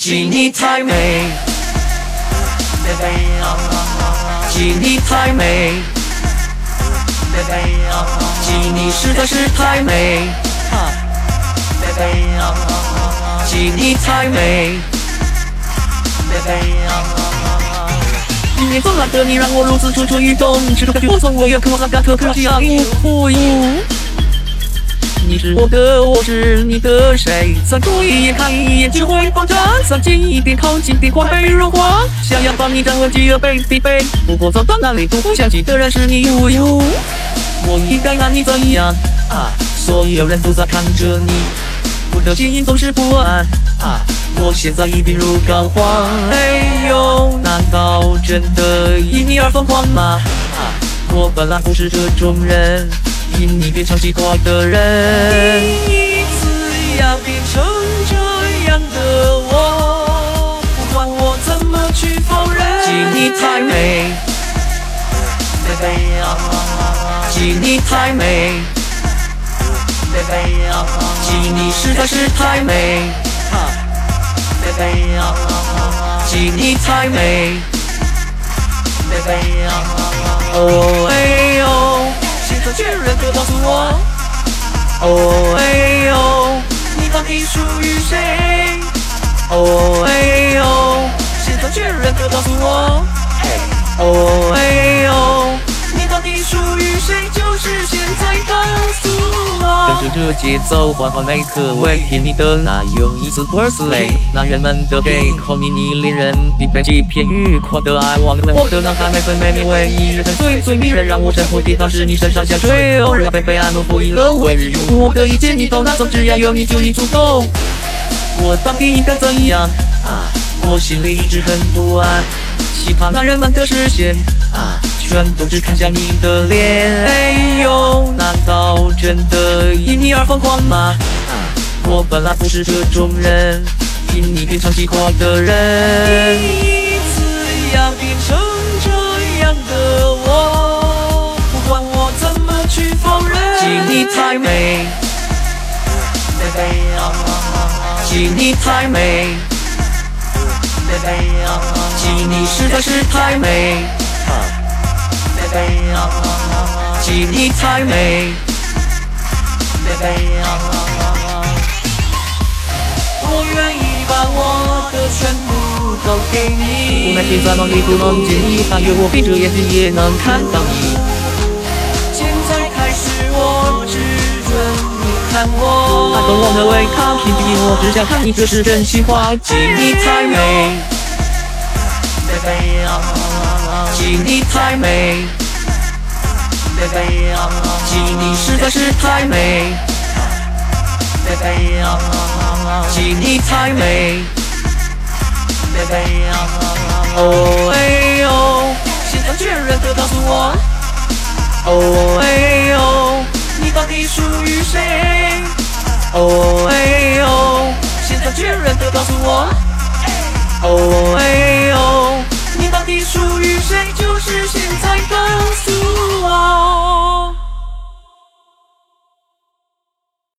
记你太美，记你太美，记你实在是太美，记你太美。一年中难得你让我如此蠢蠢欲动，这种感觉我从未有，渴望感特可惜啊！你是我的，我是你的，谁？三炷一眼看一眼就会爆炸，三近一点靠近点会被融化。想要把你占为己有，被必备。不过走到哪里都会想起的人是你。我应该拿你怎样？啊，所有人都在看着你，我的心总是不安。啊，我现在已病入膏肓。哎呦，难道真的因你而疯狂吗？啊，我本来不是这种人。因你变成奇怪的人，第一次要变成这样的我，不管我怎么去否认。记你太美，记你太美，记你实在是太美，记你太美，哦哎呦。哦哎呦，你到底属于谁？哦哎呦，现在确认可告诉我，哦哎呦，你到底属于谁？这节奏，缓缓每刻为甜蜜的那又一次 birthday，男人们的 gay call me 你恋人，必备几片愉快的爱，我的脑海每分每秒唯一日最最迷人，让我神魂颠倒，是你身上下坠，偶尔被被爱诺不以了为日用，我的一切你都拿走，只要有你就已足够。我到底应该怎样？啊，我心里一直很不安，期盼男人们的视线。啊。全都只看向你的脸，哎呦，难道真的因你而疯狂吗？我本来不是这种人，因你变成奇怪的人。第一次要变成这样的我，不管我怎么去否认。记你太美，记你太美，记你实在是太美。记你太美，我愿意把我的全部都给你。无奈现在梦里不能见你，但愿我闭着眼睛也能看到你。现在开始，我只准你看我。I don't wanna wake up，请闭我只想看你，这是真心话。记你太美，记你太美。记你实在是太美，记你太美，哦哎呦，现在确认的告诉我，哦哎呦，你到底属于谁？哦哎